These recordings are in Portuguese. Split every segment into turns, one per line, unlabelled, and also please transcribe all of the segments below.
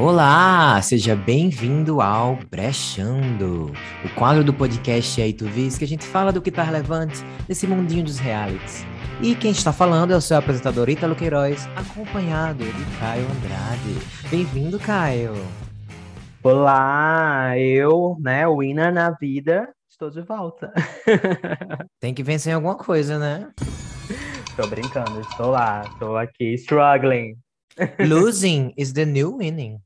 Olá, seja bem-vindo ao Brechando, o quadro do podcast aí tu vês que a gente fala do que tá relevante nesse mundinho dos realities. E quem está falando é o seu apresentador Ítalo Queiroz, acompanhado de Caio Andrade. Bem-vindo, Caio.
Olá, eu, né, winner na vida, estou de volta.
Tem que vencer em alguma coisa, né?
Tô brincando, estou lá, estou aqui struggling.
Losing is the new winning.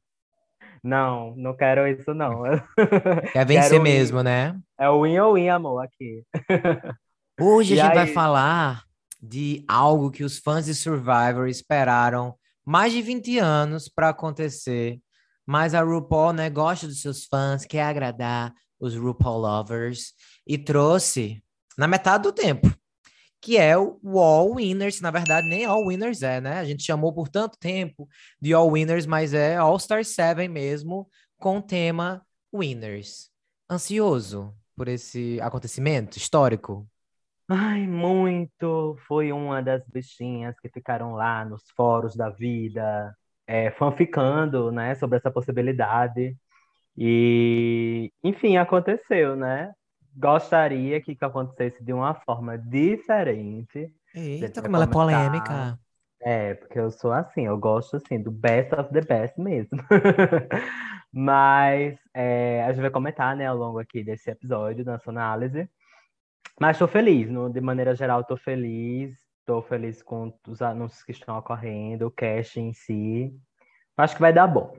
Não, não quero isso não.
Quer vencer mesmo,
win.
né?
É o win ou win, amor, aqui.
Hoje
E
a gente vai
aí?
falar de algo que os fãs de Survivor esperaram mais de 20 anos para acontecer. Mas a RuPaul, né, gosta dos seus fãs, quer agradar os RuPaul lovers e trouxe na metade do tempo, que é o All Winners. Na verdade, nem All Winners é, né? A gente chamou por tanto tempo de All Winners, mas é All Star 7 mesmo, com o tema Winners. Ansioso por esse acontecimento histórico?
Ai, muito. Foi uma das bichinhas que ficaram lá nos fóruns da vida, é, fanficando, né, sobre essa possibilidade. E, enfim, aconteceu, né? Gostaria que acontecesse de uma forma diferente.
Eita, como ela é polêmica.
É, porque eu sou assim, eu gosto assim do best of the best mesmo. Mas é, a gente vai comentar, né, ao longo aqui desse episódio, da nossa análise. Mas estou feliz, no- de maneira geral, estou feliz. Estou feliz com os anúncios que estão ocorrendo, o cast em si. Acho que vai dar bom.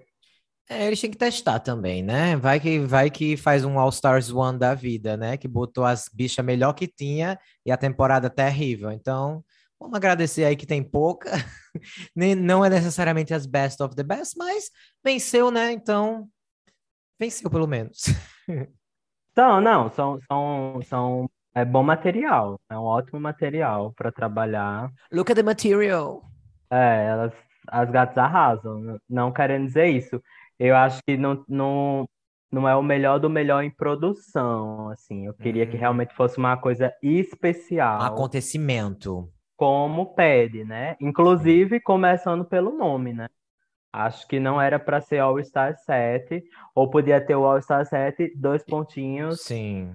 É, eles têm que testar também, né? Vai que vai que faz um All Stars One da vida, né? Que botou as bichas melhor que tinha e a temporada terrível. Então, vamos agradecer aí que tem pouca. Nem, não é necessariamente as best of the best, mas venceu, né? Então, venceu pelo menos.
Então, não, são, são, são, é bom material, é um ótimo material para trabalhar.
Look at the material.
É, elas, as gatas arrasam, não querendo dizer isso. Eu acho que não, não, não é o melhor do melhor em produção, assim. Eu queria que
Hum.
realmente fosse uma coisa especial,
Acontecimento.
como pede, né? Inclusive, começando pelo nome, né? Acho que não era para ser All Star 7, ou podia ter o All Star 7, dois pontinhos,
Sim.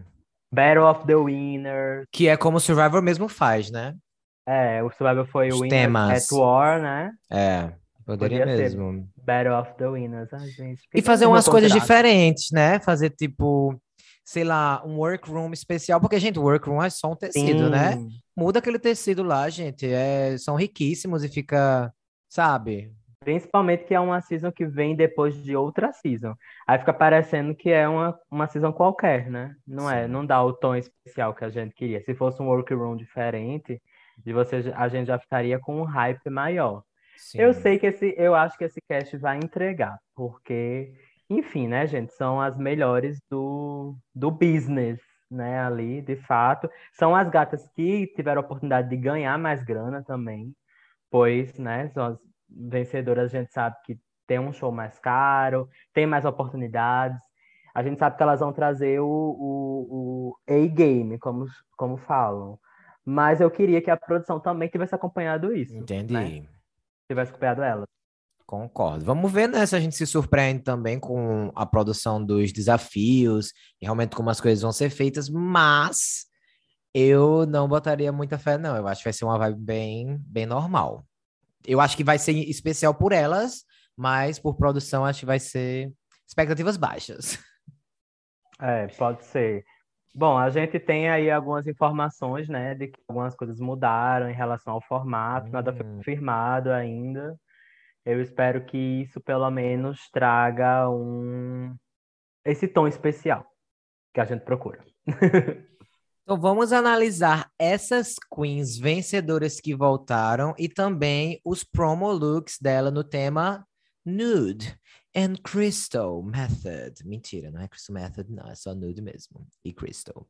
Battle of the Winners.
Que é como o Survivor mesmo faz, né?
É, o Survivor foi o Winners
temas.
at War, né?
É, poderia
Podia
mesmo.
Battle of the Winners. Ai, gente,
E fazer umas coisas diferentes, né? Fazer tipo, sei lá, um workroom especial, porque, gente, o workroom é só um tecido, né?
Sim.
Muda aquele tecido lá, gente. É, são riquíssimos e fica, sabe?
Principalmente que é uma season que vem depois de outra season. Aí fica parecendo que é uma, uma season qualquer, né? Não é,
Sim.
não dá o tom especial que a gente queria. Se fosse um workroom diferente, de você, a gente já ficaria com um hype maior. Eu
Sim.
sei que esse, eu acho que esse cast vai entregar, porque, enfim, né, gente, são as melhores do, do business, né, ali, de fato. São as gatas que tiveram a oportunidade de ganhar mais grana também, pois, né, são as vencedoras, a gente sabe que tem um show mais caro, tem mais oportunidades. A gente sabe que elas vão trazer o, o, o A-game, como, como falam. Mas eu queria que a produção também tivesse acompanhado isso, né? Tivesse acompanhado elas.
Concordo. Vamos ver, né, se a gente se surpreende também com a produção dos desafios e realmente como as coisas vão ser feitas, mas eu não botaria muita fé, não. Eu acho que vai ser uma vibe bem, bem normal. Eu acho que vai ser especial por elas, mas por produção acho que vai ser expectativas baixas.
É, pode ser. Bom, a gente tem aí algumas informações, né, de que algumas coisas mudaram em relação ao formato, nada foi
Hum.
confirmado ainda. Eu espero que isso pelo menos traga um esse tom especial que a gente procura.
Então vamos analisar essas queens vencedoras que voltaram e também os promo looks dela no tema Nude and Crystal Method. Mentira, não é Crystal Method, não, é só Nude mesmo. E Crystal.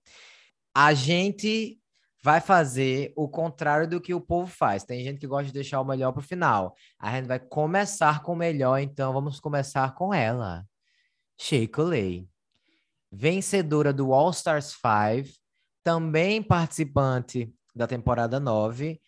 A gente vai fazer o contrário do que o povo faz. Tem gente que gosta de deixar o melhor pro final. A gente vai começar com o melhor, então vamos começar com ela. Sheiko Lay. Vencedora do All Stars 5, também participante da temporada 9,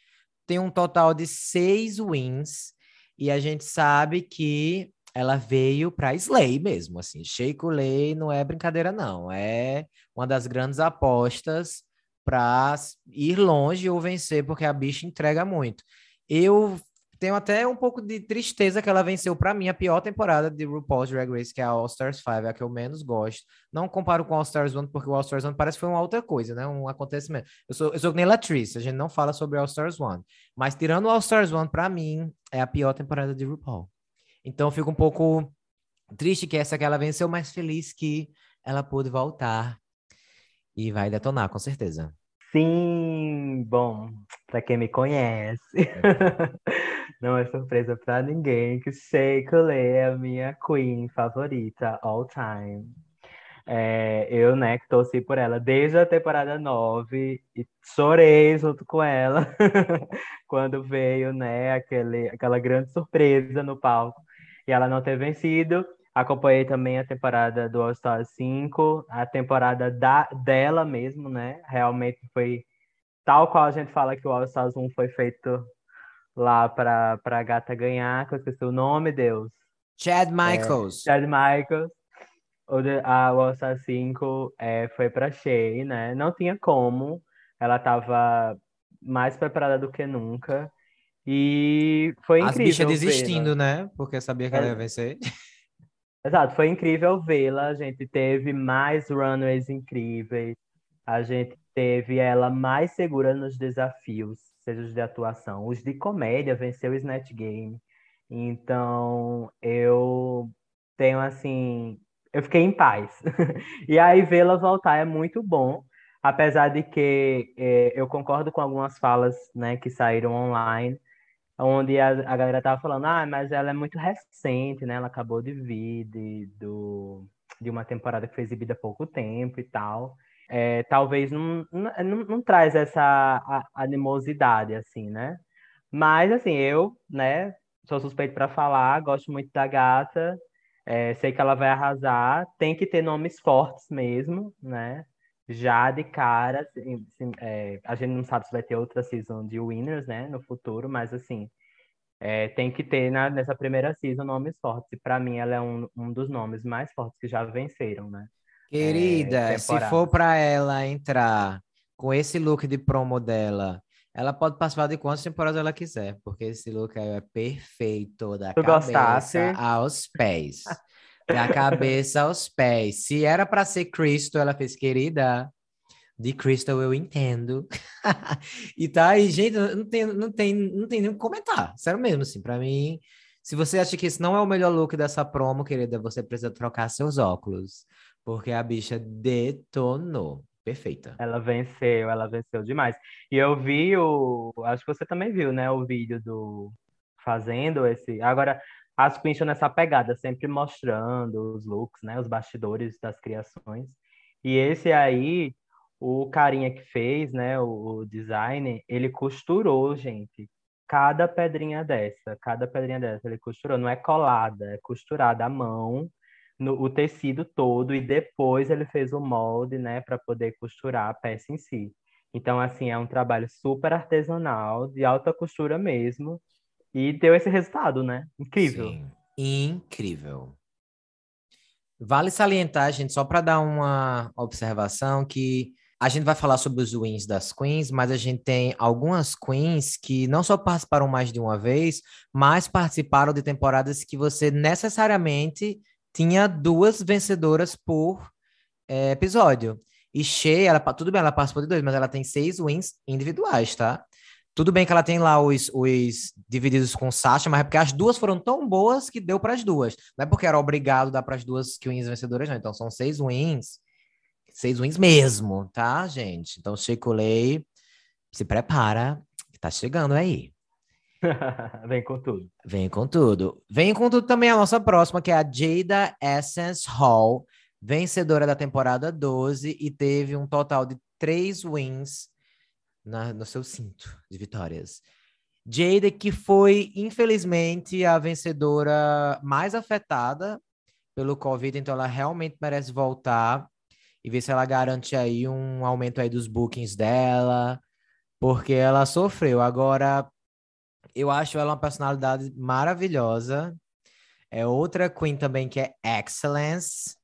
tem um total de seis wins. E a gente sabe que ela veio para Slay mesmo, assim. Sheiko Lay não é brincadeira, não. É uma das grandes apostas para ir longe ou vencer, porque a bicha entrega muito. Eu tenho até um pouco de tristeza que ela venceu para mim a pior temporada de RuPaul's Drag Race, que é a All Stars 5, é a que eu menos gosto. Não comparo com All Stars 1, porque o All Stars 1 parece que foi uma outra coisa, né? Um acontecimento. Eu sou, eu sou nem Latrice, a gente não fala sobre All Stars 1. Mas tirando o All Stars 1, para mim, é a pior temporada de RuPaul. Então fico um pouco triste que essa que ela venceu, mas feliz que ela pôde voltar e vai detonar, com certeza.
Sim, bom, para quem me conhece, não é surpresa para ninguém que Sheikah é a minha queen favorita all time. É, eu, né, que torci por ela desde a temporada 9 e chorei junto com ela quando veio, né, aquele, aquela grande surpresa no palco e ela não ter vencido. Acompanhei também a temporada do All Star 5, a temporada da, dela mesmo, né? Realmente foi tal qual a gente fala que o All Stars 1 foi feito lá para a gata ganhar, que eu esqueci o nome, Deus.
Chad é, Michaels.
É, Chad Michaels. O, a, o All Star 5 é, foi para Shea, né? Não tinha como. Ela estava mais preparada do que nunca. E foi incrível. As bichas
desistindo, né? Porque sabia que ela ia é. vencer.
Exato, foi incrível vê-la. A gente teve mais runways incríveis. A gente teve ela mais segura nos desafios, seja os de atuação. Os de comédia venceu o Snatch Game. Então, eu tenho assim. Eu fiquei em paz. e aí, vê-la voltar é muito bom. Apesar de que é, eu concordo com algumas falas né, que saíram online onde a, a galera tava falando, ah, mas ela é muito recente, né? Ela acabou de vir de, do, de uma temporada que foi exibida há pouco tempo e tal. É, talvez não, não, não, traz essa animosidade, assim, né? Mas, assim, eu, né, sou suspeito para falar, gosto muito da gata, é, sei que ela vai arrasar, tem que ter nomes fortes mesmo, né? Já de cara, assim, assim, é, a gente não sabe se vai ter outra season de Winners, né, no futuro, mas assim, é, tem que ter na, nessa primeira season nomes fortes. E para mim ela é um, um dos nomes mais fortes que já venceram, né?
Querida, é, se for para ela entrar com esse look de promo dela, ela pode participar de quantas temporadas ela quiser, porque esse look aí é perfeito da tu cabeça gostasse? aos pés. Da cabeça aos pés. Se era para ser Cristo, ela fez, querida, de Crystal eu entendo. e tá aí, gente, não tem, não tem, não tem nem comentar. Sério mesmo, assim, para mim. Se você acha que esse não é o melhor look dessa promo, querida, você precisa trocar seus óculos. Porque a bicha detonou. Perfeita.
Ela venceu, ela venceu demais. E eu vi o. Acho que você também viu, né? O vídeo do. Fazendo esse. Agora, as queens nessa pegada, sempre mostrando os looks, né? Os bastidores das criações. E esse aí, o carinha que fez, né? O, o designer, ele costurou, gente. Cada pedrinha dessa, cada pedrinha dessa, ele costurou. Não é colada, é costurada à mão, no, o tecido todo, e depois ele fez o molde, né? Para poder costurar a peça em si. Então, assim, é um trabalho super artesanal, de alta costura mesmo, e deu esse resultado, né? Incrível. Sim,
incrível. Vale salientar, gente, só para dar uma observação, que a gente vai falar sobre os wins das queens, mas a gente tem algumas queens que não só participaram mais de uma vez, mas participaram de temporadas que você necessariamente tinha duas vencedoras por é, episódio. E Shea, ela, tudo bem, ela participou de dois, mas ela tem seis wins individuais, tá? Tudo bem que ela tem lá os, os divididos com Sasha, mas é porque as duas foram tão boas que deu para as duas. Não é porque era obrigado dar para as duas wins vencedoras, não. Então são seis wins. Seis wins mesmo, tá, gente? Então, Chico-Lei, se prepara, que tá chegando aí.
Vem com tudo.
Vem com tudo. Vem com tudo também a nossa próxima, que é a Jada Essence Hall, vencedora da temporada 12 e teve um total de três wins na, no seu cinto de vitórias. Jade, que foi, infelizmente, a vencedora mais afetada pelo Covid, então ela realmente merece voltar e ver se ela garante aí um aumento aí dos bookings dela, porque ela sofreu. Agora, eu acho ela uma personalidade maravilhosa. É outra queen também que é Excellence.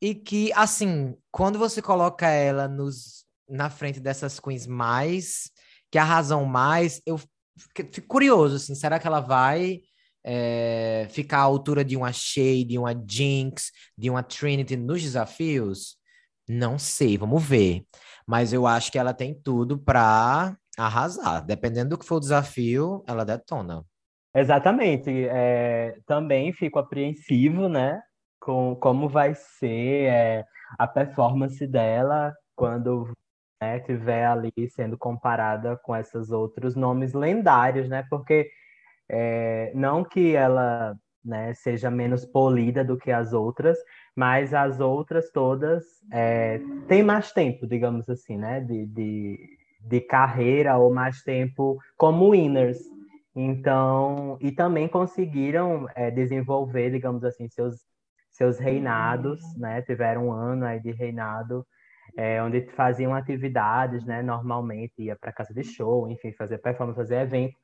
E que, assim, quando você coloca ela nos, na frente dessas queens mais, que arrasam mais, eu fico curioso, assim, será que ela vai é, ficar à altura de uma Shea, de uma Jinx, de uma Trinity nos desafios? Não sei, vamos ver. Mas eu acho que ela tem tudo para arrasar. Dependendo do que for o desafio, ela detona.
Exatamente. É, também fico apreensivo, né? Com como vai ser é, a performance dela quando né, tiver ali sendo comparada com esses outros nomes lendários, né? Porque é, não que ela né, seja menos polida do que as outras, mas as outras todas é, têm mais tempo, digamos assim, né? De, de, de carreira ou mais tempo como winners. Então, e também conseguiram é, desenvolver, digamos assim, seus, seus reinados, né? Tiveram um ano aí de reinado, é, onde faziam atividades, né? Normalmente ia para casa de show, enfim, fazer performance, fazer evento.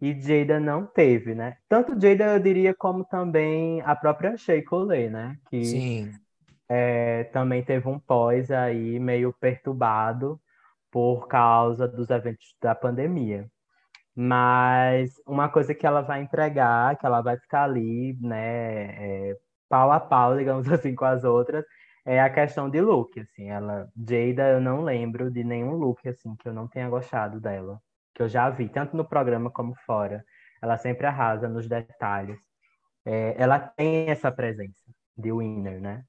E Jada não teve, né? Tanto Jada, eu diria, como também a própria Shea Coulee, né? Que
Sim.
É, também teve um pós aí meio perturbado por causa dos eventos da pandemia. Mas uma coisa que ela vai entregar, que ela vai ficar ali, né, é, pau a pau, digamos assim, com as outras, é a questão de look, assim. Ela, Jada, eu não lembro de nenhum look, assim, que eu não tenha gostado dela. Que eu já vi, tanto no programa como fora. Ela sempre arrasa nos detalhes. É, ela tem essa presença de winner, né?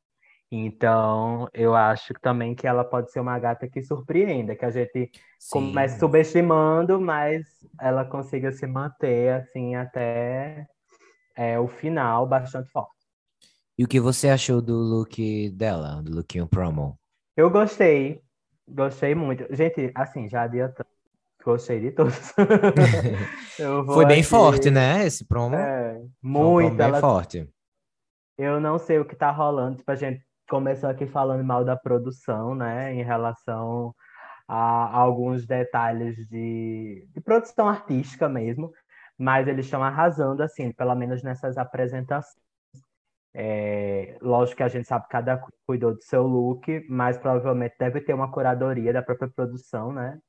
Então, eu acho também que ela pode ser uma gata que surpreenda, que a gente Sim. comece subestimando, mas ela consiga se manter assim até é, o final bastante forte.
E o que você achou do look dela, do lookinho promo?
Eu gostei, gostei muito. Gente, assim, já adiantando, gostei de todos.
Foi bem aqui... forte, né, esse promo?
É, muito. Um
bem ela... forte.
Eu não sei o que tá rolando, tipo, a gente começou aqui falando mal da produção, né, em relação a, a alguns detalhes de, de produção artística mesmo, mas eles estão arrasando, assim, pelo menos nessas apresentações. É, lógico que a gente sabe que cada cuidou do seu look, mas provavelmente deve ter uma curadoria da própria produção, né?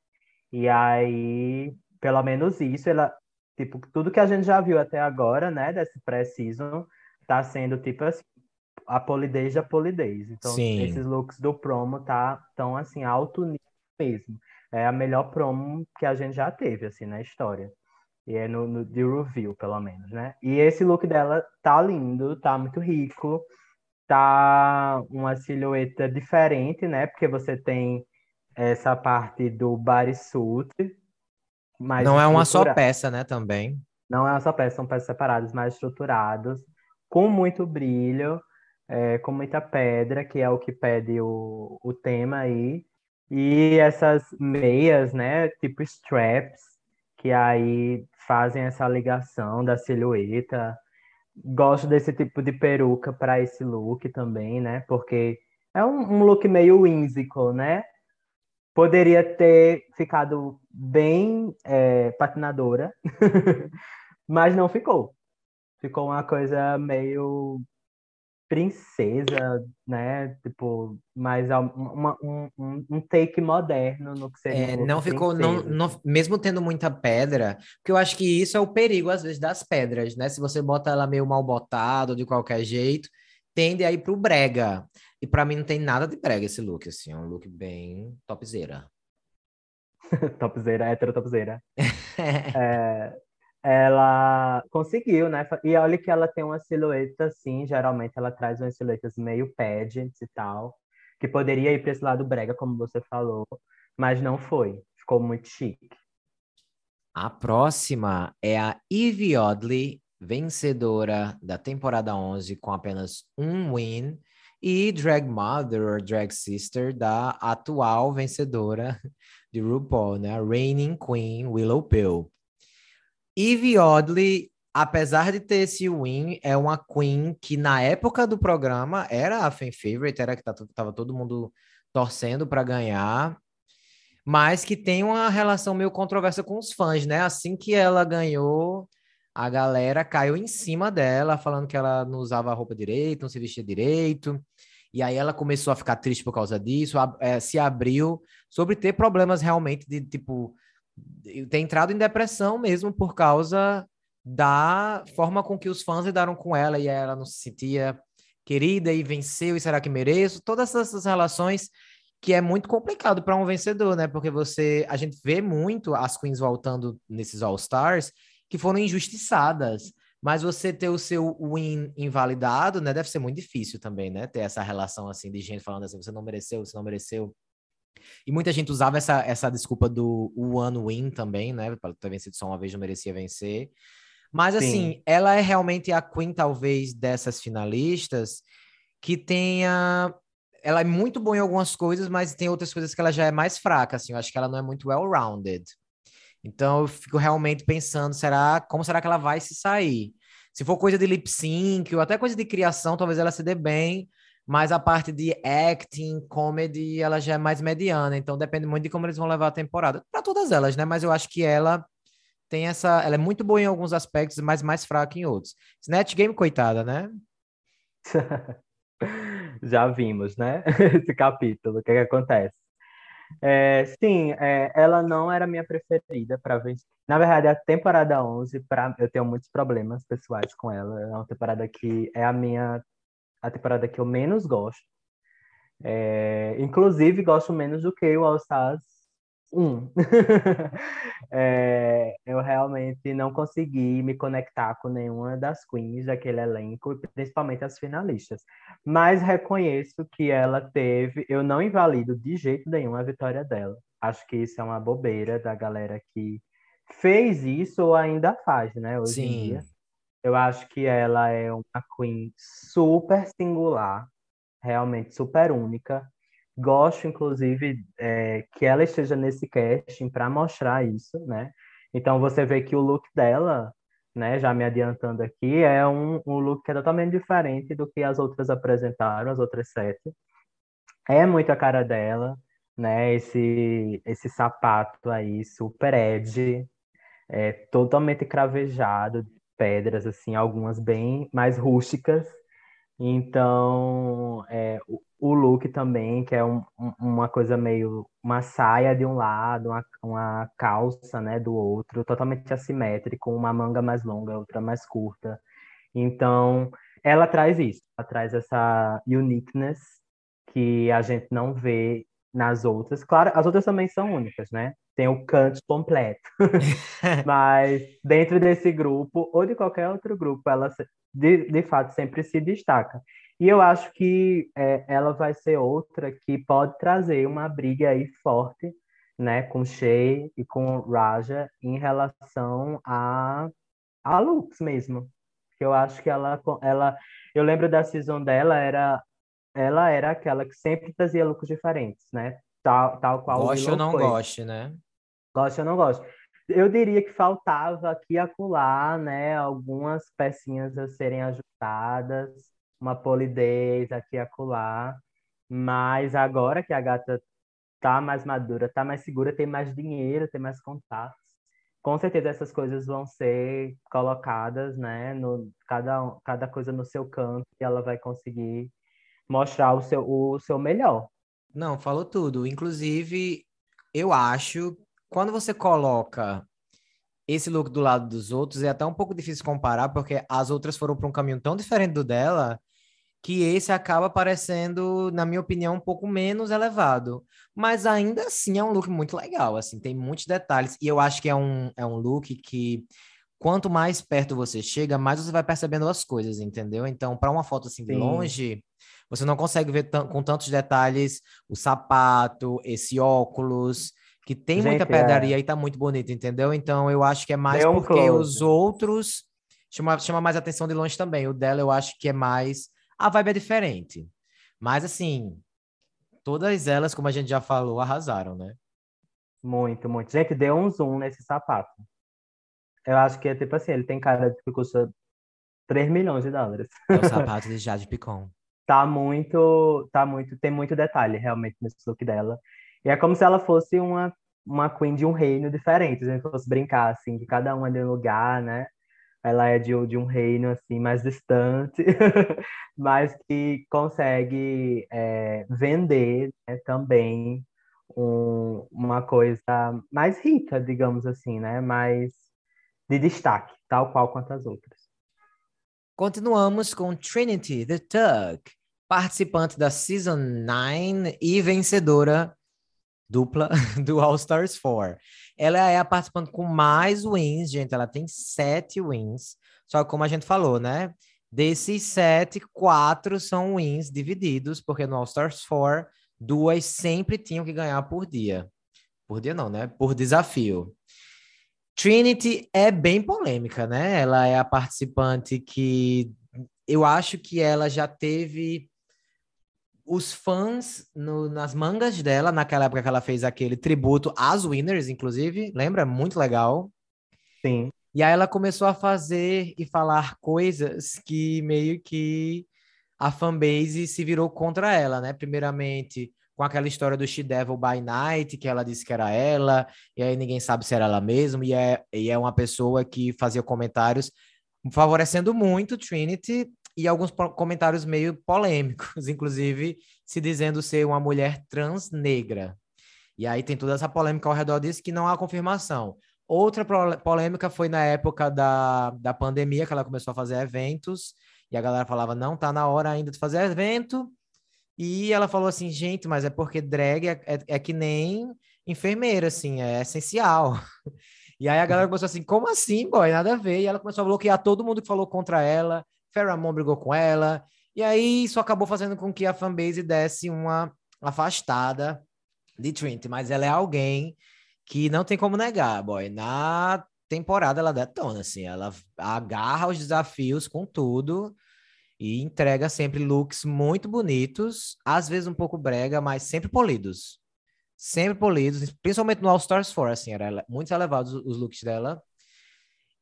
E aí, pelo menos isso, ela, tipo, tudo que a gente já viu até agora, né, desse pré-season, tá sendo, tipo assim, a polidez da polidez. Então,
Sim.
esses looks do promo tá tão assim alto nível mesmo. É a melhor promo que a gente já teve assim na história. E é no, no de review, pelo menos, né? E esse look dela tá lindo, tá muito rico, tá uma silhueta diferente, né? Porque você tem essa parte do bodysuit,
mais Não é uma só peça, né, também.
Não é uma só peça, são peças separadas, mais estruturadas, com muito brilho é, com muita pedra, que é o que pede o, o tema aí. E essas meias, né, tipo straps, que aí fazem essa ligação da silhueta. Gosto desse tipo de peruca para esse look também, né? Porque é um, um look meio whimsical, né? Poderia ter ficado bem é, patinadora, mas não ficou. Ficou uma coisa meio princesa, né? Tipo, mais uma, um, um, take moderno no que seria.
É, não ficou, não, não, mesmo tendo muita pedra, porque eu acho que isso é o perigo, às vezes, das pedras, né? Se você bota ela meio mal botada, de qualquer jeito, tende a ir pro brega. E para mim não tem nada de brega esse look, assim, é um look bem topzera.
topzera, hétero topzera. é, ela conseguiu, né? E olha que ela tem uma silhueta assim, geralmente ela traz umas silhuetas meio pageants e tal, que poderia ir para esse lado brega, como você falou, mas não foi. Ficou muito chique.
A próxima é a Evie Oddly, vencedora da temporada 11 com apenas um win, e Drag Mother or Drag Sister da atual vencedora de RuPaul, né? Reigning Queen Willow Pill. Eve Oddly, apesar de ter esse win, é uma queen que na época do programa era a fan favorite, era que tá tava todo mundo torcendo para ganhar, mas que tem uma relação meio controversa com os fãs, né? Assim que ela ganhou, a galera caiu em cima dela, falando que ela não usava a roupa direito, não se vestia direito. E aí ela começou a ficar triste por causa disso, é, se abriu sobre ter problemas realmente de, tipo, ter entrado em depressão mesmo por causa da forma com que os fãs lidaram com ela e ela não se sentia querida e venceu e será que mereço? Todas essas relações que é muito complicado para um vencedor, né? Porque você, a gente vê muito as queens voltando nesses All Stars que foram injustiçadas. Mas você ter o seu win invalidado, né? Deve ser muito difícil também, né? Ter essa relação assim de gente falando assim, você não mereceu, você não mereceu. E muita gente usava essa, essa desculpa do one win também, né? Para ter vencido só uma vez, não merecia vencer. Mas, assim, Sim. ela é realmente a Queen, talvez, dessas finalistas que tenha. Ela é muito boa em algumas coisas, mas tem outras coisas que ela já é mais fraca, assim. Eu acho que ela não é muito well-rounded. Então eu fico realmente pensando, será como será que ela vai se sair? Se for coisa de lip sync ou até coisa de criação, talvez ela se dê bem, mas a parte de acting, comedy, ela já é mais mediana, então depende muito de como eles vão levar a temporada. Para todas elas, né? Mas eu acho que ela tem essa, ela é muito boa em alguns aspectos, mas mais fraca em outros. Snatch Game coitada, né?
já vimos, né? Esse capítulo, o que, é que acontece? É, sim, é, ela não era minha preferida para ver. Na verdade, a temporada 11, pra, eu tenho muitos problemas pessoais com ela. É uma temporada que é a minha a temporada que eu menos gosto. É, inclusive, gosto menos do que o All Stars um. é, eu realmente não consegui me conectar com nenhuma das queens daquele elenco, principalmente as finalistas. Mas reconheço que ela teve, eu não invalido de jeito nenhum a vitória dela. Acho que isso é uma bobeira da galera que fez isso ou ainda faz, né? Hoje Sim. em dia. Eu acho que ela é uma queen super singular, realmente super única. Gosto, inclusive, é, que ela esteja nesse casting para mostrar isso, né? Então você vê que o look dela, né, já me adiantando aqui, é um, um look que é totalmente diferente do que as outras apresentaram, as outras sete. É muito a cara dela, né? Esse, esse sapato aí, super edgy, é, totalmente cravejado, pedras, assim, algumas bem mais rústicas. Então, é, o look também, que é um, uma coisa meio uma saia de um lado, uma, uma calça, né, do outro, totalmente assimétrico, uma manga mais longa, outra mais curta. Então, ela traz isso, ela traz essa uniqueness que a gente não vê nas outras. Claro, as outras também são únicas, né? Tem o canto completo. Mas dentro desse grupo, ou de qualquer outro grupo, ela de, de fato sempre se destaca. E eu acho que é, ela vai ser outra que pode trazer uma briga aí forte, né, com Shea e com Raja em relação a, a looks mesmo. Que eu acho que ela, ela, eu lembro da season dela era, ela era aquela que sempre trazia looks diferentes, né? Tal, tal qual.
Goste ou não foi. goste, né?
Goste ou não goste. Eu diria que faltava aqui e acolá, né, algumas pecinhas a serem ajustadas uma polidez aqui e acolá. Mas agora que a gata tá mais madura, tá mais segura, tem mais dinheiro, tem mais contatos, com certeza essas coisas vão ser colocadas, né, no cada cada coisa no seu canto e ela vai conseguir mostrar o seu o seu melhor.
Não, falou tudo. Inclusive, eu acho quando você coloca esse look do lado dos outros é até um pouco difícil comparar porque as outras foram para um caminho tão diferente do dela que esse acaba parecendo, na minha opinião, um pouco menos elevado. Mas ainda assim é um look muito legal, assim, tem muitos detalhes. E eu acho que é um, é um look que, quanto mais perto você chega, mais você vai percebendo as coisas, entendeu? Então, para uma foto assim de Sim. longe, você não consegue ver com tantos detalhes o sapato, esse óculos, que tem Gente, muita pedraria é... e tá muito bonito, entendeu? Então, eu acho que é mais um porque close. os outros chama, chama mais atenção de longe também. O dela eu acho que é mais a vibe é diferente. Mas, assim, todas elas, como a gente já falou, arrasaram, né?
Muito, muito. Gente, deu um zoom nesse sapato. Eu acho que é tipo assim, ele tem cara de que custa 3 milhões de dólares.
É o sapato de Jade Picon.
Tá muito, tá muito, tem muito detalhe realmente nesse look dela. E é como se ela fosse uma, uma queen de um reino diferente, se a gente fosse brincar, assim, que cada uma de um lugar, né? ela é de, de um reino assim mais distante, mas que consegue é, vender né, também um, uma coisa mais rica, digamos assim, né? Mais de destaque, tal qual quanto as outras.
Continuamos com Trinity the Tug, participante da Season 9 e vencedora dupla do All Stars 4. Ela é a participante com mais wins, gente. Ela tem sete wins. Só que como a gente falou, né? Desses sete, quatro são wins divididos, porque no All Stars 4, duas sempre tinham que ganhar por dia. Por dia não, né? Por desafio. Trinity é bem polêmica, né? Ela é a participante que eu acho que ela já teve os fãs no, nas mangas dela, naquela época que ela fez aquele tributo às winners, inclusive, lembra? Muito legal.
Sim.
E aí ela começou a fazer e falar coisas que meio que a fanbase se virou contra ela, né? Primeiramente, com aquela história do She Devil by Night, que ela disse que era ela, e aí ninguém sabe se era ela mesma, e é, e é uma pessoa que fazia comentários favorecendo muito Trinity e alguns comentários meio polêmicos, inclusive se dizendo ser uma mulher trans negra. E aí tem toda essa polêmica ao redor disso que não há confirmação. Outra polêmica foi na época da, da pandemia, que ela começou a fazer eventos, e a galera falava, não tá na hora ainda de fazer evento. E ela falou assim, gente, mas é porque drag é, é, é que nem enfermeira, assim, é essencial. E aí a galera começou assim, como assim, boy? Nada a ver. E ela começou a bloquear todo mundo que falou contra ela. Pheromone brigou com ela. E aí isso acabou fazendo com que a fanbase desse uma afastada de Trinity. Mas ela é alguém que não tem como negar, boy. Na temporada ela detona, assim. Ela agarra os desafios com tudo e entrega sempre looks muito bonitos, às vezes um pouco brega, mas sempre polidos. Sempre polidos, principalmente no All Stars 4, assim, era muito elevados os looks dela.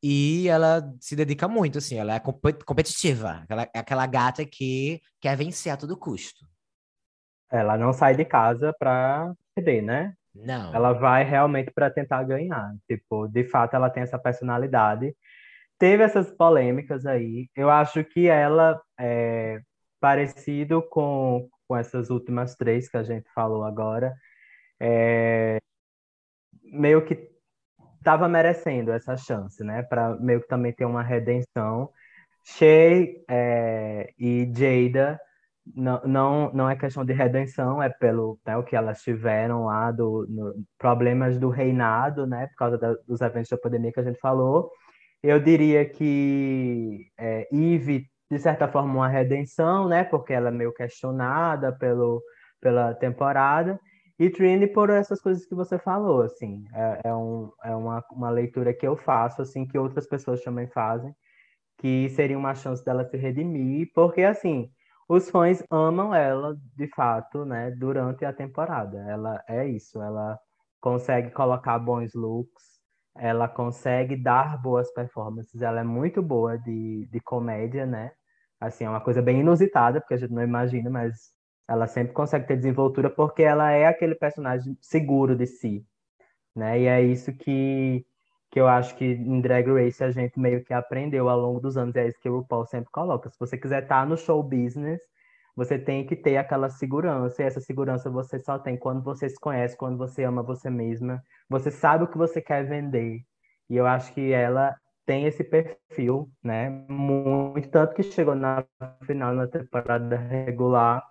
E ela se dedica muito, assim, ela é competitiva. Ela é aquela gata que quer vencer a todo custo.
Ela não sai de casa pra perder, né?
Não.
Ela vai realmente para tentar ganhar. Tipo, de fato, ela tem essa personalidade. Teve essas polêmicas aí. Eu acho que ela é parecido com, com essas últimas três que a gente falou agora. É, meio que estava merecendo essa chance, né? Para meio que também ter uma redenção. Shay é, e Jada não, não, não é questão de redenção, é pelo né, o que elas tiveram lá, do no, problemas do reinado, né? Por causa da, dos eventos da pandemia que a gente falou. Eu diria que é, Eve, de certa forma, uma redenção, né? Porque ela é meio questionada pelo, pela temporada. E Trini por essas coisas que você falou, assim, é, é, um, é uma, uma leitura que eu faço, assim, que outras pessoas também fazem, que seria uma chance dela se redimir, porque, assim, os fãs amam ela, de fato, né, durante a temporada. Ela é isso, ela consegue colocar bons looks, ela consegue dar boas performances, ela é muito boa de, de comédia, né, assim, é uma coisa bem inusitada, porque a gente não imagina, mas ela sempre consegue ter desenvoltura porque ela é aquele personagem seguro de si, né? E é isso que, que eu acho que em Drag Race a gente meio que aprendeu ao longo dos anos, é isso que o RuPaul sempre coloca. Se você quiser estar no show business, você tem que ter aquela segurança, e essa segurança você só tem quando você se conhece, quando você ama você mesma, você sabe o que você quer vender. E eu acho que ela tem esse perfil, né? Muito tanto que chegou na final na temporada regular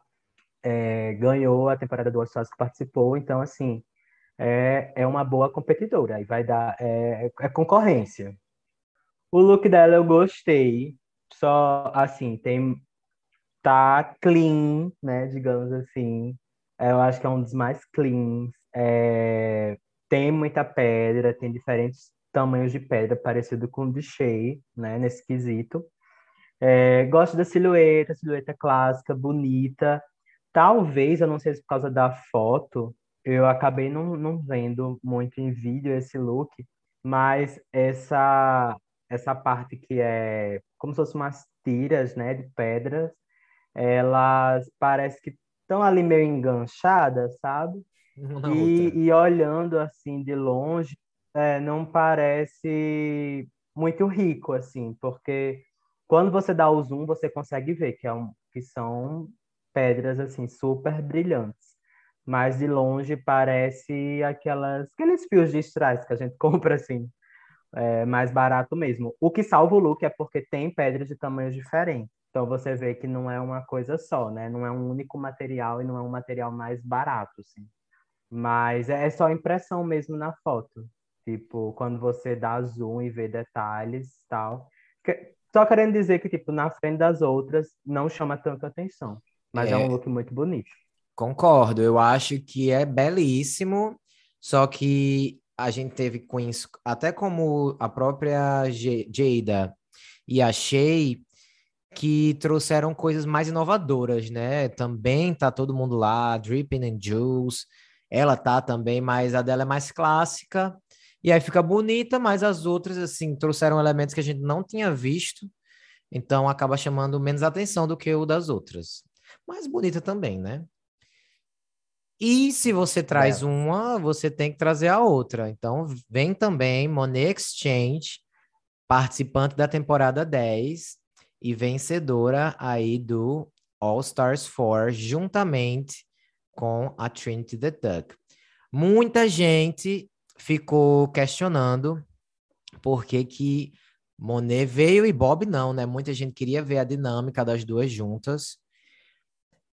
é, ganhou a temporada do All Stars que participou, então, assim, é, é uma boa competidora, e vai dar, é, é concorrência. O look dela eu gostei, só, assim, tem, tá clean, né, digamos assim, eu acho que é um dos mais cleans, é, tem muita pedra, tem diferentes tamanhos de pedra, parecido com o de Shea, né, nesse quesito. É, gosto da silhueta, silhueta clássica, bonita, Talvez, eu não sei se por causa da foto, eu acabei não, não vendo muito em vídeo esse look, mas essa essa parte que é como se fossem umas tiras, né, de pedras, elas parece que estão ali meio enganchadas, sabe? E, e, olhando assim de longe, é, não parece muito rico, assim, porque quando você dá o zoom, você consegue ver que, é um, que são pedras, assim, super brilhantes. Mas de longe parece aquelas, aqueles fios de strass que a gente compra, assim, é, mais barato mesmo. O que salva o look é porque tem pedras de tamanhos diferentes. Então você vê que não é uma coisa só, né? Não é um único material e não é um material mais barato, assim. Mas é só impressão mesmo na foto. Tipo, quando você dá zoom e vê detalhes tal. Só querendo dizer que, tipo, na frente das outras não chama tanta atenção. Mas é, é um look muito bonito.
Concordo, eu acho que é belíssimo, só que a gente teve queens, até como a própria Jada e a Shea, que trouxeram coisas mais inovadoras, né? Também tá todo mundo lá, Dripping and Jules, ela tá também, mas a dela é mais clássica, e aí fica bonita, mas as outras, assim, trouxeram elementos que a gente não tinha visto, então acaba chamando menos atenção do que o das outras. Mas bonita também, né? E se você traz é. uma, você tem que trazer a outra. Então, vem também Monet Exchange, participante da temporada 10 e vencedora aí do All Stars 4, juntamente com a Trinity the Duck. Muita gente ficou questionando por que que Monet veio e Bob não, né? Muita gente queria ver a dinâmica das duas juntas.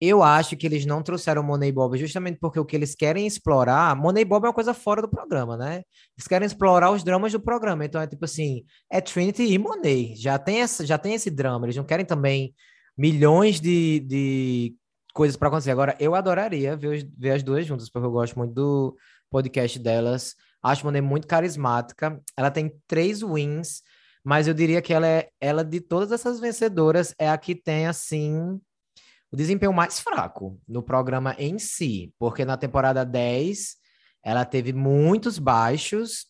Eu acho que eles não trouxeram Monet e Bob justamente porque o que eles querem explorar, Monet e Bob é uma coisa fora do programa, né? Eles querem explorar os dramas do programa. Então é tipo assim, é Trinity e Monet. Já tem essa, já tem esse drama. Eles não querem também milhões de, de coisas para acontecer. Agora, eu adoraria ver, ver as duas juntas, porque eu gosto muito do podcast delas. Acho Monet muito carismática. Ela tem três wins, mas eu diria que ela é ela de todas essas vencedoras é a que tem assim o desempenho mais fraco no programa em si, porque na temporada 10 ela teve muitos baixos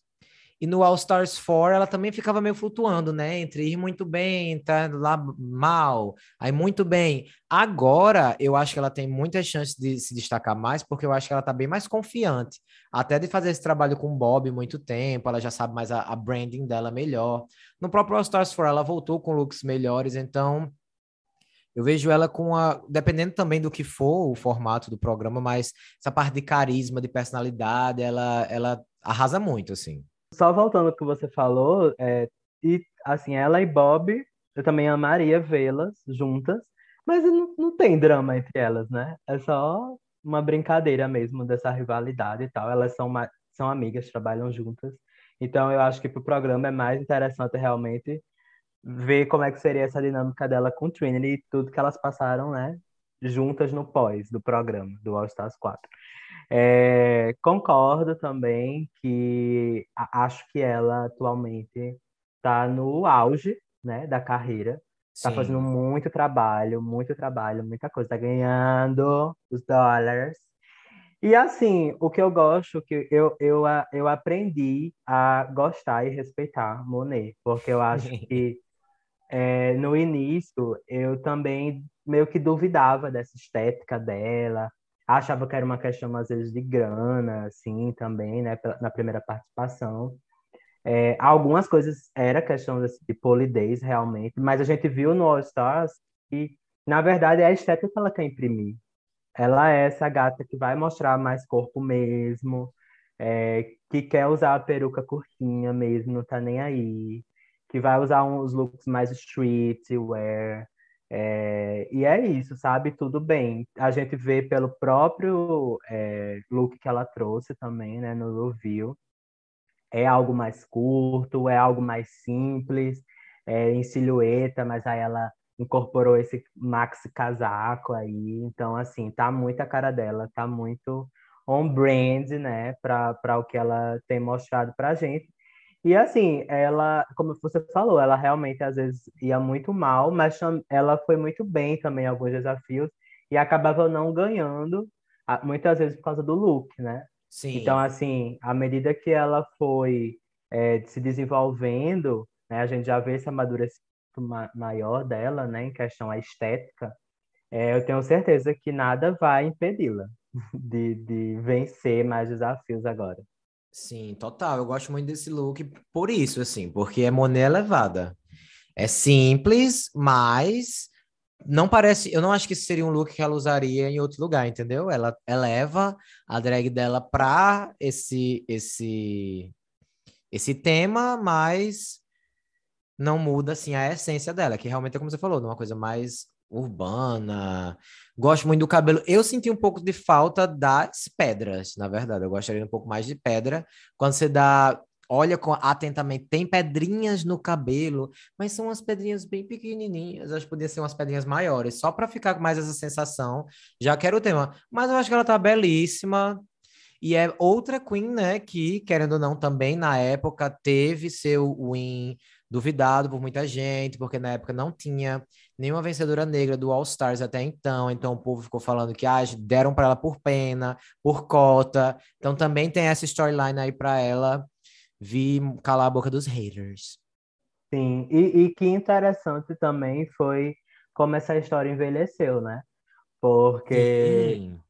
e no All Stars 4 ela também ficava meio flutuando, né? Entre ir muito bem, tá lá mal, aí muito bem. Agora eu acho que ela tem muitas chances de se destacar mais, porque eu acho que ela tá bem mais confiante, até de fazer esse trabalho com o Bob muito tempo, ela já sabe mais a, a branding dela melhor. No próprio All Stars 4 ela voltou com looks melhores, então eu vejo ela com a. Dependendo também do que for o formato do programa, mas essa parte de carisma, de personalidade, ela, ela arrasa muito, assim.
Só voltando ao que você falou, é, e assim, ela e Bob, eu também amaria vê-las juntas, mas não, não tem drama entre elas, né? É só uma brincadeira mesmo dessa rivalidade e tal. Elas são, são amigas, trabalham juntas. Então eu acho que para o programa é mais interessante realmente ver como é que seria essa dinâmica dela com Trinity e tudo que elas passaram, né? Juntas no pós do programa, do All Stars 4. É, concordo também que acho que ela atualmente está no auge né, da carreira. Está fazendo muito trabalho, muito trabalho, muita coisa. Está ganhando os dólares. E assim, o que eu gosto, que eu, eu, eu aprendi a gostar e respeitar Monet, porque eu acho que é, no início eu também meio que duvidava dessa estética dela, achava que era uma questão às vezes de grana, assim, também, né, na primeira participação. É, algumas coisas era questão de polidez realmente, mas a gente viu no All Stars que, na verdade, é a estética que ela quer imprimir. Ela é essa gata que vai mostrar mais corpo mesmo, é, que quer usar a peruca curtinha mesmo, não tá nem aí que vai usar uns looks mais streetwear. É, e é isso, sabe? Tudo bem. A gente vê pelo próprio é, look que ela trouxe também, né, no review. É algo mais curto, é algo mais simples, é, em silhueta, mas aí ela incorporou esse maxi casaco aí. Então, assim, tá muito a cara dela, tá muito on brand, né, para o que ela tem mostrado pra gente. E assim, ela, como você falou, ela realmente às vezes ia muito mal, mas ela foi muito bem também em alguns desafios e acabava não ganhando, muitas vezes por causa do look, né?
Sim.
Então, assim, à medida que ela foi é, se desenvolvendo, né, a gente já vê esse amadurecimento maior dela, né, em questão à estética, é, eu tenho certeza que nada vai impedi-la de, de vencer mais desafios agora.
Sim, total. Eu gosto muito desse look por isso, assim, porque é Monet elevada. É simples, mas não parece. Eu não acho que seria um look que ela usaria em outro lugar, entendeu? Ela eleva a drag dela para esse esse esse tema, mas não muda assim a essência dela, que realmente é como você falou, uma coisa mais urbana. Gosto muito do cabelo. Eu senti um pouco de falta das pedras, na verdade. Eu gostaria um pouco mais de pedra. Quando você dá olha atentamente, tem pedrinhas no cabelo, mas são umas pedrinhas bem pequenininhas, acho que podia ser umas pedrinhas maiores, só para ficar com mais essa sensação. Já quero o tema, mas eu acho que ela tá belíssima. E é outra Queen, né, que, querendo ou não, também na época teve seu win duvidado por muita gente, porque na época não tinha nenhuma vencedora negra do All Stars até então, então o povo ficou falando que ah, deram para ela por pena, por cota. Então também tem essa storyline aí para ela vir calar a boca dos haters.
Sim, e, e que interessante também foi como essa história envelheceu, né? Porque Sim.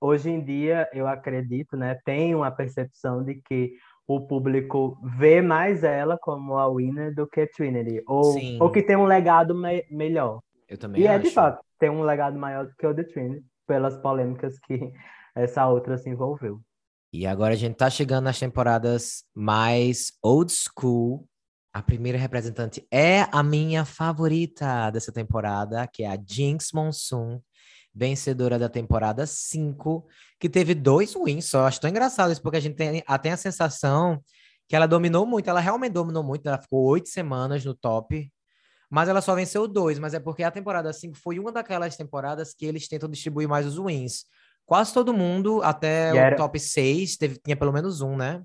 hoje em dia eu acredito, né, tem uma percepção de que o público vê mais ela como a winner do que a Trinity. Ou, ou que tem um legado me melhor.
Eu também
e
acho.
é de fato, tem um legado maior do que o de Trinity, pelas polêmicas que essa outra se envolveu.
E agora a gente tá chegando nas temporadas mais old school. A primeira representante é a minha favorita dessa temporada, que é a Jinx Monsoon vencedora da temporada 5, que teve dois wins só. Acho tão engraçado isso, porque a gente tem, tem a sensação que ela dominou muito, ela realmente dominou muito, ela ficou oito semanas no top, mas ela só venceu dois, mas é porque a temporada 5 foi uma daquelas temporadas que eles tentam distribuir mais os wins. Quase todo mundo, até e o era... top 6, teve, tinha pelo menos um, né?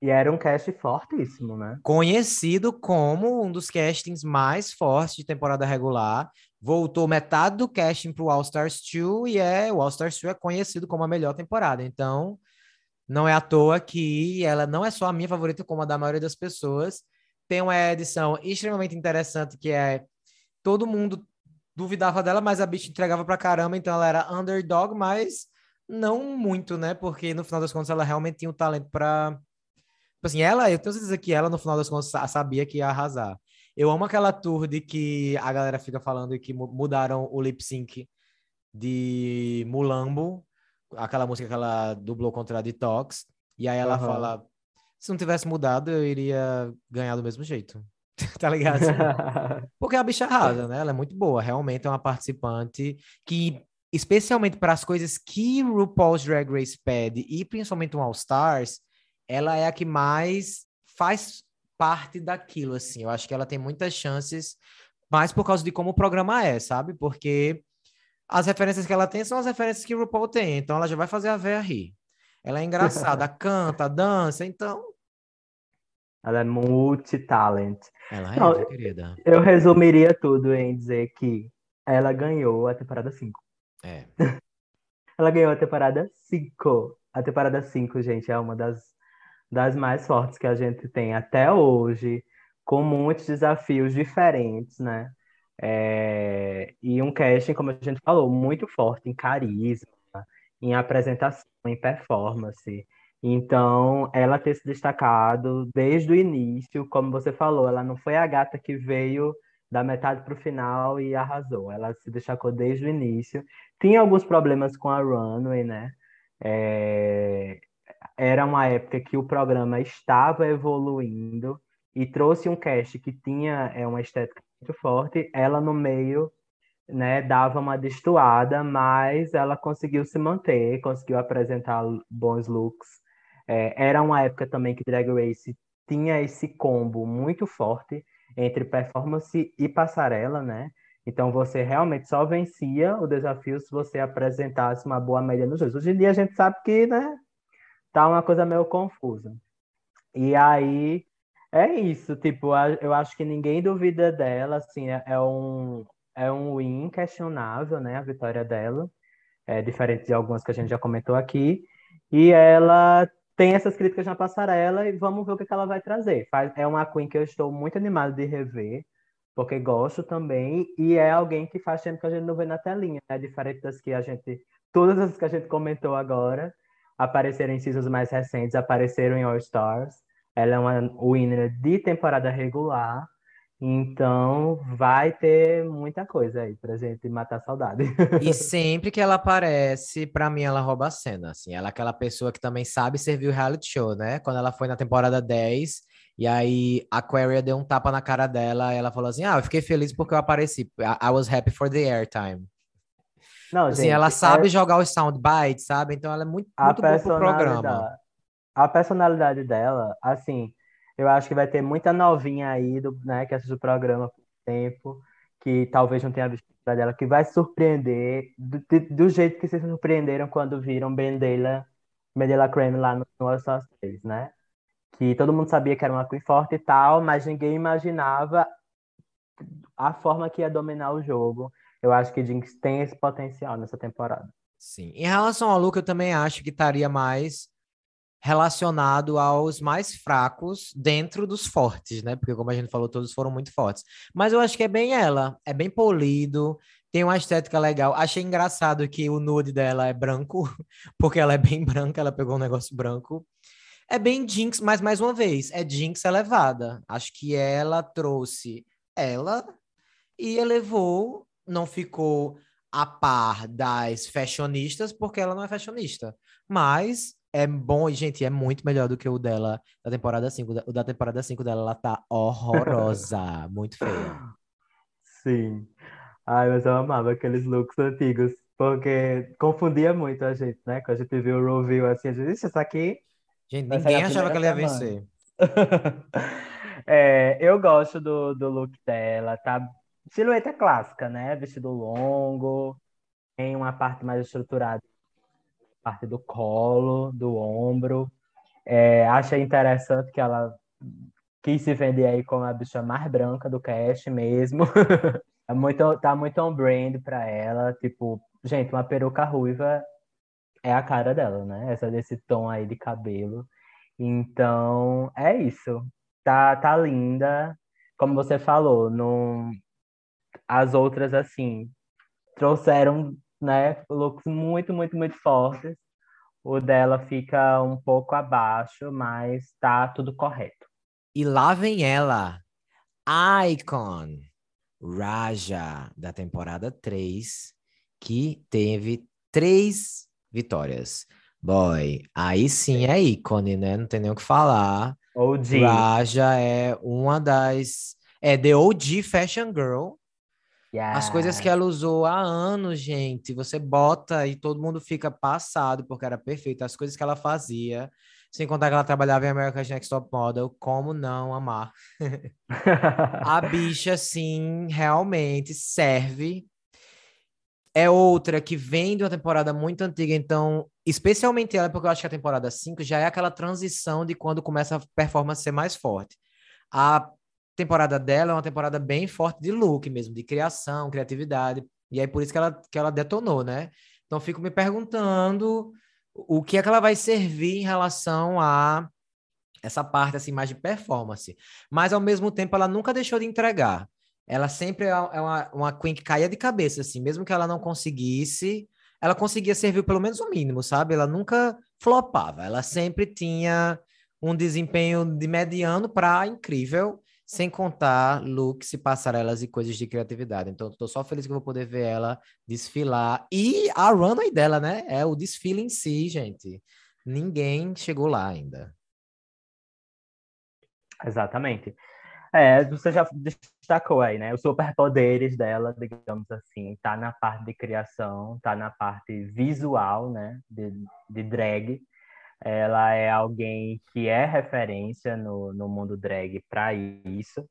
E era um cast fortíssimo, né?
Conhecido como um dos castings mais fortes de temporada regular voltou metade do casting para o All Stars 2 e é o All Stars 2 é conhecido como a melhor temporada. Então, não é à toa que ela não é só a minha favorita, como a da maioria das pessoas. Tem uma edição extremamente interessante que é todo mundo duvidava dela, mas a bicha entregava pra caramba, então ela era underdog, mas não muito, né? Porque no final das contas ela realmente tinha o talento para tipo assim, ela, eu tenho certeza que ela no final das contas sabia que ia arrasar. Eu amo aquela tour de que a galera fica falando que mudaram o lip sync de Mulambo, aquela música que ela dublou contra a Detox. E aí ela uhum. fala: se não tivesse mudado, eu iria ganhar do mesmo jeito. tá ligado? Porque a bicha arrasa, né? Ela é muito boa. Realmente é uma participante que, especialmente para as coisas que RuPaul's Drag Race pede, e principalmente um All Stars, ela é a que mais faz parte daquilo, assim. Eu acho que ela tem muitas chances, mais por causa de como o programa é, sabe? Porque as referências que ela tem são as referências que o RuPaul tem, então ela já vai fazer a véia rir. Ela é engraçada, canta, dança, então.
Ela é multi-talent.
Ela é, Não, querida.
Eu resumiria tudo em dizer que ela ganhou a temporada 5.
É.
ela ganhou a temporada 5. A temporada 5, gente, é uma das das mais fortes que a gente tem até hoje, com muitos desafios diferentes, né? É... E um casting, como a gente falou, muito forte em carisma, em apresentação, em performance. Então, ela ter se destacado desde o início, como você falou, ela não foi a gata que veio da metade para o final e arrasou. Ela se destacou desde o início. Tinha alguns problemas com a runway, né? É era uma época que o programa estava evoluindo e trouxe um cast que tinha é, uma estética muito forte. Ela no meio, né, dava uma destoada, mas ela conseguiu se manter, conseguiu apresentar bons looks. É, era uma época também que Drag Race tinha esse combo muito forte entre performance e passarela, né? Então você realmente só vencia o desafio se você apresentasse uma boa média nos dois. Hoje em dia a gente sabe que, né, tá uma coisa meio confusa. E aí é isso, tipo, eu acho que ninguém duvida dela, assim, é, é um é um win inquestionável, né, a vitória dela, é diferente de algumas que a gente já comentou aqui, e ela tem essas críticas na passarela e vamos ver o que, ela vai trazer. É uma Queen que eu estou muito animado de rever, porque gosto também, e é alguém que faz tempo que a gente não vê na telinha, né? Diferente das que a gente, todas as que a gente comentou agora, apareceram em seasons mais recentes, apareceram em All Stars. Ela é uma winner de temporada regular. Então, vai ter muita coisa aí pra gente matar saudade.
E sempre que ela aparece, pra mim, ela rouba a cena, assim. Ela é aquela pessoa que também sabe servir o reality show, né? Quando ela foi na temporada 10, e aí a Aquaria deu um tapa na cara dela, e ela falou assim, ah, eu fiquei feliz porque eu apareci. I was happy for the airtime. Não, assim, gente, ela sabe é... jogar os sound bites, sabe? Então ela é muito, muito boa pro programa.
A personalidade dela, assim, eu acho que vai ter muita novinha aí, do, né, que assiste o programa por tempo, que talvez não tenha visto a dela, que vai surpreender do, do, jeito que se surpreenderam quando viram Bendela, Bendela Creme lá no, no All Stars 3, né? Que todo mundo sabia que era uma Queen forte e tal, mas ninguém imaginava a forma que ia dominar o jogo. Eu acho que Jinx tem esse potencial nessa temporada.
Sim. Em relação ao Luke, eu também acho que estaria mais relacionado aos mais fracos dentro dos fortes, né? Porque, como a gente falou, todos foram muito fortes. Mas eu acho que é bem ela, é bem polido, tem uma estética legal. Achei engraçado que o nude dela é branco, porque ela é bem branca, ela pegou um negócio branco. É bem Jinx, mas mais uma vez, é Jinx elevada. Acho que ela trouxe ela e elevou, não ficou a par das fashionistas, porque ela não é fashionista. Mas é bom, e, gente, é muito melhor do que o dela da temporada 5. O da temporada 5 dela, ela tá horrorosa, muito feia.
Sim. Ai, mas eu amava aqueles looks antigos, porque confundia muito a gente, né? Quando a gente viu o review assim, a gente disse, isso aqui...
Gente, ninguém achava que ela ia vencer.
é, eu gosto do, do look dela, tá? Silhueta clássica, né? Vestido longo, tem uma parte mais estruturada parte do colo, do ombro. É, achei interessante que ela quis se vender aí como a bicha mais branca do cast mesmo. é muito, tá muito on brand pra ela. Tipo, gente, uma peruca ruiva é a cara dela, né? Essa desse tom aí de cabelo. Então, é isso. Tá, tá linda. Como você falou, no... as outras, assim, trouxeram né? Looks muito, muito, muito fortes. O dela fica um pouco abaixo, mas tá tudo correto.
E lá vem ela, Icon, Raja, da temporada 3, que teve três vitórias. Boy, aí sim é ícone, né? Não tem nem o que falar.
OG.
Raja é uma das. É The OG Fashion Girl Yeah. As coisas que ela usou há anos, gente, você bota e todo mundo fica passado porque era perfeito. As coisas que ela fazia, sem contar que ela trabalhava em America's Next Top Model, como não amar? a bicha, sim, realmente serve. É outra que vem de uma temporada muito antiga, então, especialmente ela, porque eu acho que a temporada 5 já é aquela transição de quando começa a performance ser mais forte. A temporada dela é uma temporada bem forte de look mesmo, de criação, criatividade. E aí por isso que ela, que ela detonou, né? Então fico me perguntando o que é que ela vai servir em relação a essa parte assim mais de performance. Mas ao mesmo tempo ela nunca deixou de entregar. Ela sempre é, é uma, uma queen que caía de cabeça, assim, mesmo que ela não conseguisse, ela conseguia servir pelo menos o mínimo, sabe? Ela nunca flopava, ela sempre tinha um desempenho de mediano para incrível sem contar looks e passarelas e coisas de criatividade. Então, estou só feliz que vou poder ver ela desfilar. E a runway dela, né? É o desfile em si, gente. Ninguém chegou lá ainda.
Exatamente. É, você já destacou aí, né? Os superpoderes dela, digamos assim, tá na parte de criação, tá na parte visual, né? De, de drag. Ela é alguém que é referência no, no mundo drag para isso.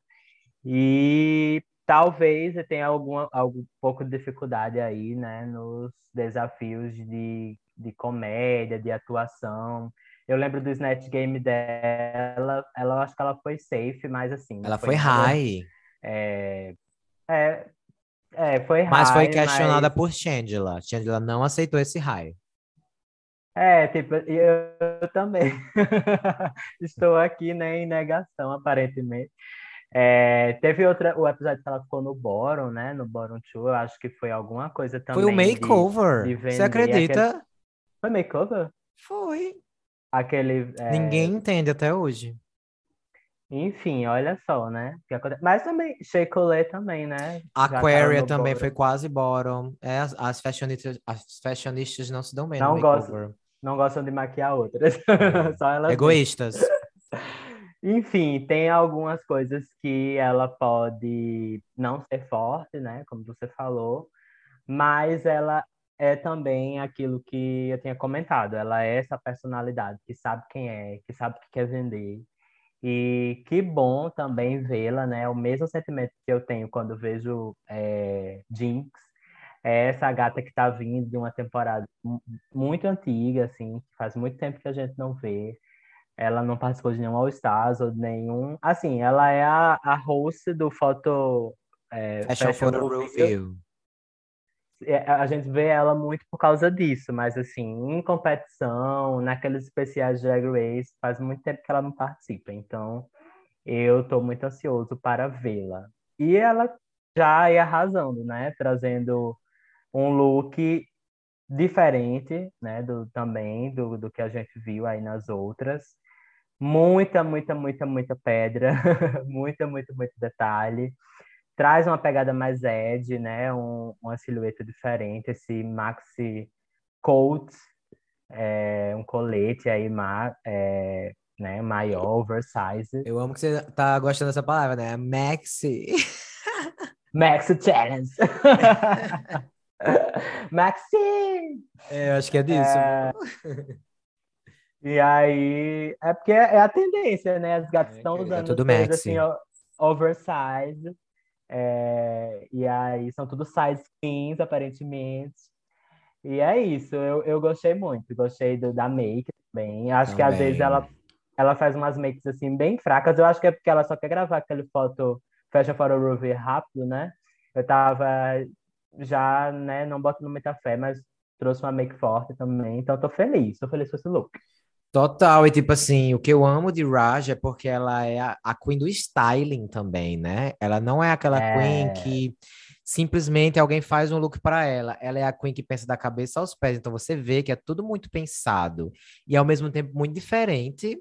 E talvez tenha alguma algum pouco de dificuldade aí, né, nos desafios de, de comédia, de atuação. Eu lembro do Snatch Game dela, ela acho que ela foi safe, mas assim.
Ela foi, foi high.
É, é, é, foi high.
Mas foi questionada mas... por Chandela. Chandela não aceitou esse high.
É, tipo, eu, eu também. Estou aqui, né, em negação, aparentemente. É, teve outra, o episódio que ela ficou no Boron, né? No Boron 2, eu acho que foi alguma coisa também.
Foi o makeover. De, de Você acredita? Aquele...
Foi makeover?
Foi.
Aquele. é,
Ninguém entende até hoje.
Enfim, olha só, né? Mas também, Shea Coulee também, né?
Aquaria também
bottom.
foi quase bottom. É, as, as, fashionistas, as fashionistas não se dão bem
Não
no
gosto. Não gostam de maquiar outras. Só elas.
Egoístas.
Enfim, tem algumas coisas que ela pode não ser forte, né? Como você falou, mas ela é também aquilo que eu tinha comentado. Ela é essa personalidade que sabe quem é, que sabe o que quer vender. E que bom também vê-la, né? O mesmo sentimento que eu tenho quando vejo é, Jinx. É essa gata que tá vindo de uma temporada mu- muito antiga, assim, que faz muito tempo que a gente não vê. Ela não participou de nenhum All Stars ou de nenhum. Assim, ela é a, a host do Photo. É,
Fashion
Fashion
Photo
Review. É, A gente vê ela muito por causa disso, mas assim, em competição, naqueles especiais de Drag Race, faz muito tempo que ela não participa. Então, eu tô muito ansioso para vê-la. E ela já ia arrasando, né? Trazendo um look diferente, né? Do, também do, do que a gente viu aí nas outras. Muita, muita, muita, muita pedra, muita, muito, muito detalhe. Traz uma pegada mais edge, né? Um, uma silhueta diferente, esse maxi coat, é, um colete aí, ma, é, né? Maior, oversize.
Eu amo que você tá gostando dessa palavra, né? Maxi.
Maxi Challenge! Maxi!
É, eu acho que é disso.
É, E aí, é porque é a tendência, né? As gatas
É,
estão
é
usando
tudo
coisas assim, o- oversize. É, e aí são tudo size queens, aparentemente. E é isso, eu, eu gostei muito. Gostei do, da make também. Acho que às vezes
Também.
ela, ela faz umas makes assim bem fracas. Eu acho que é porque ela só quer gravar aquele foto Fashion Photo Review rápido, né? Eu tava já, né, não botando muita fé, mas trouxe uma make forte também. Então tô feliz, tô feliz com esse look.
Total, e tipo assim, o que eu amo de Raj é porque ela é a, a queen do styling também, né? Ela não é aquela queen
É.
que simplesmente alguém faz um look para ela. Ela é a queen que pensa da cabeça aos pés. Então você vê que é tudo muito pensado e ao mesmo tempo muito diferente.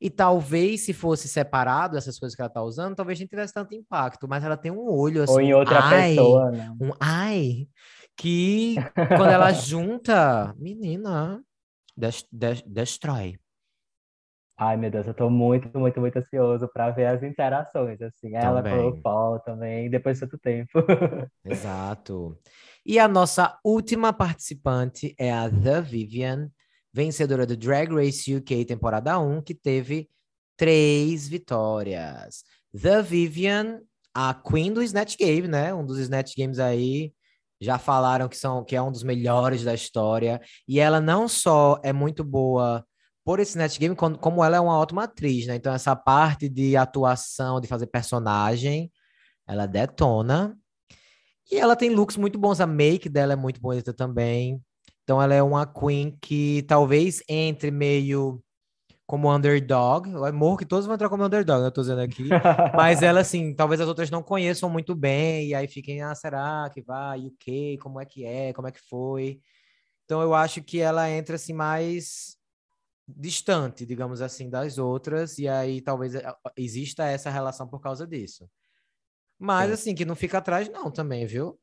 E talvez se fosse separado essas coisas que ela tá usando, talvez não tivesse tanto impacto, mas ela tem um olho assim,
Ou em outra
ai,
pessoa, né?
um ai, que quando ela junta, menina, des- des- destrói.
Ai, meu Deus, eu tô muito, muito, muito ansioso pra ver as interações, assim. Ela com o
Também.
RuPaul também, depois de tanto tempo.
Exato. E a nossa última participante é a The Vivian, vencedora do Drag Race UK temporada 1, que teve três vitórias. The Vivian, a Queen do Snatch Game, né? Um dos Snatch Games aí. Já falaram que, são, que é um dos melhores da história. E ela não só é muito boa por esse Snatch Game, como ela é uma ótima atriz, né? Então, essa parte de atuação, de fazer personagem, ela detona. E ela tem looks muito bons, a make dela é muito bonita também. Então ela é uma queen que talvez entre meio como underdog. Eu morro que todos vão entrar como underdog, eu tô dizendo aqui. Mas ela, assim, talvez as outras não conheçam muito bem, e aí fiquem, ah, será que vai? E o quê? Como é que é? Como é que foi? Então eu acho que ela entra, assim, mais distante, digamos assim, das outras, e aí talvez eh, exista essa relação por causa disso. Mas,
Sim.
assim, que não fica atrás, não, também, viu?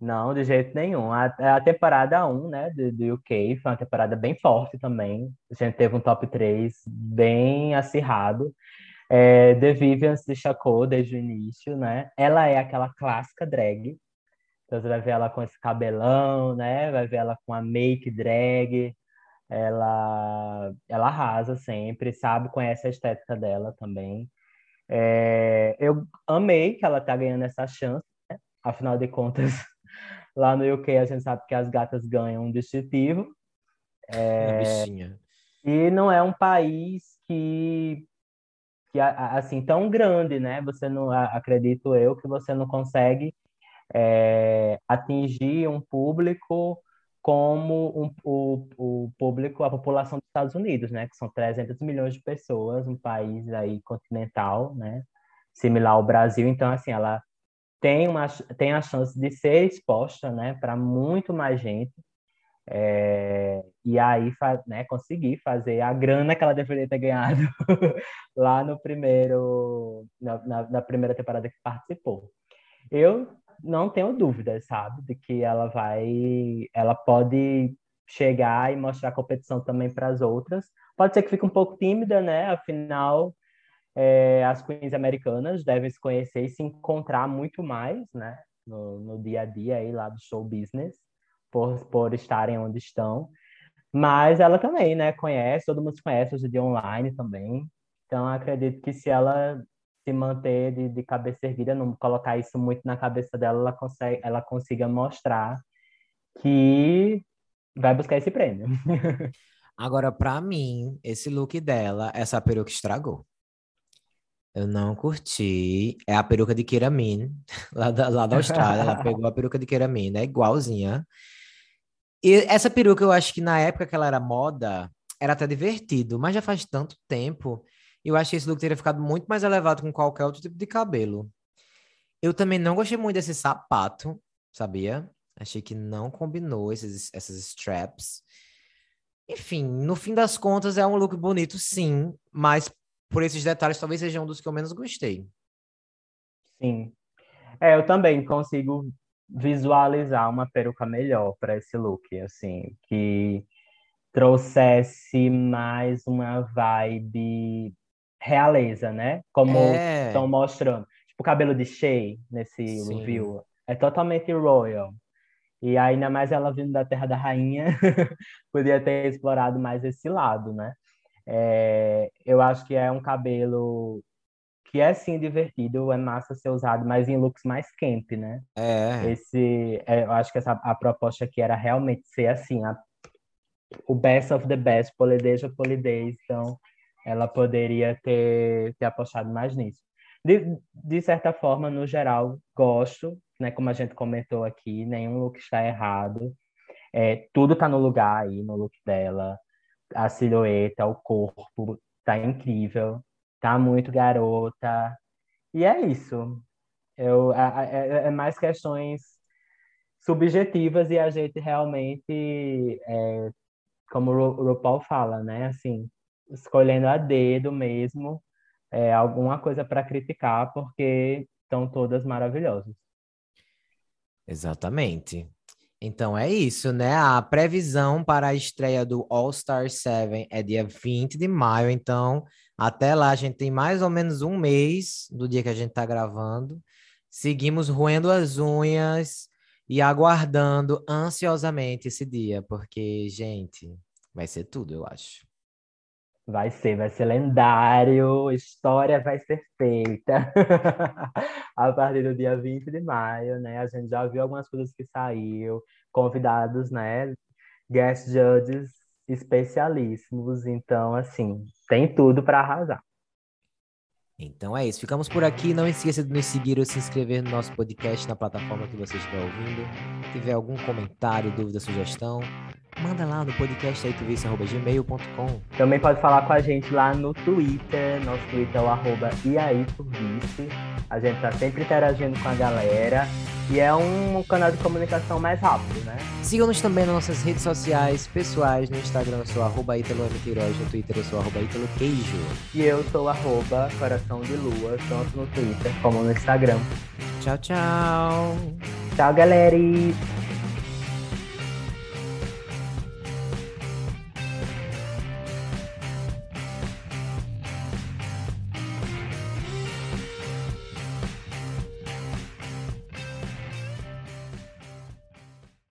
Não, de jeito nenhum. A, a temporada 1, né, do, do UK foi uma temporada bem forte também. A gente teve um top 3 bem acirrado. É, The Vivian se destacou desde o início, né? Ela é aquela clássica drag. Então você vai ver ela com esse cabelão, né? Vai ver ela com a make drag. Ela, ela arrasa sempre, sabe? Conhece a estética dela também. É, eu amei que ela tá ganhando essa chance, né? Afinal de contas, lá no UK a gente sabe que as gatas ganham um distintivo.
É, bichinha.
E não é um país que, que assim, tão grande, né? Você não, acredito eu, que você não consegue é, atingir um público como um- o, o público, a população dos Estados Unidos, né? Que são 300 milhões de pessoas, um país aí continental, né? Similar ao Brasil. Então, assim, ela tem uma tem a chance de ser exposta, né? Para muito mais gente. É, e aí, né, consegui fazer a grana que ela deveria ter ganhado lá no primeiro, na, na, na, primeira temporada que participou. Eu não tenho dúvidas, sabe, de que ela vai, ela pode chegar e mostrar competição também para as outras. Pode ser que fique um pouco tímida, né? Afinal, é, as queens americanas devem se conhecer e se encontrar muito mais, né? No, no dia a dia aí lá do show business por, por estarem onde estão. Mas ela também, né, conhece, todo mundo se conhece hoje de online também. Então, acredito que se ela se manter de, de cabeça erguida, não colocar isso muito na cabeça dela, ela, consegue, ela consiga mostrar que vai buscar esse prêmio.
Agora, para mim, esse look dela, essa peruca estragou. Eu não curti. É a peruca de Kiramin, lá da, lá da Austrália. Ela pegou a peruca de Kiramin, é igualzinha. E essa peruca, eu acho que na época que ela era moda, era até divertido, mas já faz tanto tempo. Eu acho que esse look teria ficado muito mais elevado com qualquer outro tipo de cabelo. Eu também não gostei muito desse sapato, sabia? Achei que não combinou esses, essas straps. Enfim, no fim das contas é um look bonito, sim, mas por esses detalhes talvez seja um dos que eu menos gostei.
Sim. É, eu também consigo visualizar uma peruca melhor para esse look, assim, que trouxesse mais uma vibe realeza, né? Como estão é. mostrando. Tipo, o cabelo de Shay nesse Sim. review é totalmente royal. E ainda mais ela vindo da Terra da Rainha, podia ter explorado mais esse lado, né? É, eu acho que é um cabelo que é sim divertido, é massa ser usado, mas em looks mais camp, né?
É.
Esse, é, eu acho que essa, a proposta aqui era realmente ser assim, a, o best of the best, polideja polidez, então ela poderia ter, ter apostado mais nisso. De, de certa forma, no geral, gosto, né? Como a gente comentou aqui, nenhum look está errado. É, tudo tá no lugar aí, no look dela. A silhueta, o corpo, tá incrível tá muito garota. E é isso. Eu, é, é mais questões subjetivas e a gente realmente, é, como o RuPaul fala, né? Assim, escolhendo a dedo mesmo é, alguma coisa para criticar, porque estão todas maravilhosas.
Exatamente. Então é isso, né? A previsão para a estreia do All Star 7 é dia 20 de maio, então até lá a gente tem mais ou menos um mês do dia que a gente está gravando. Seguimos roendo as unhas e aguardando ansiosamente esse dia, porque, gente, vai ser tudo, eu acho.
Vai ser, vai ser lendário, história vai ser feita. a partir do dia 20 de maio, né? A gente já viu algumas coisas que saiu, convidados, né? Guest judges especialíssimos, então assim, tem tudo para arrasar.
Então é isso. Ficamos por aqui. Não esqueça de nos seguir ou se inscrever no nosso podcast na plataforma que você estiver ouvindo. Se tiver algum comentário, dúvida, sugestão, manda lá no podcast gmail.com.
Também pode falar com a gente lá no Twitter. Nosso Twitter é o arroba A gente tá sempre interagindo com a galera. E é um canal de comunicação mais rápido, né?
Sigam-nos também nas nossas redes sociais pessoais. No Instagram eu sou arroba Queiroz, no Twitter eu sou arroba Queijo.
E eu sou arroba Coração de Lua, tanto no Twitter como no Instagram.
Tchau, tchau.
Tchau, galera.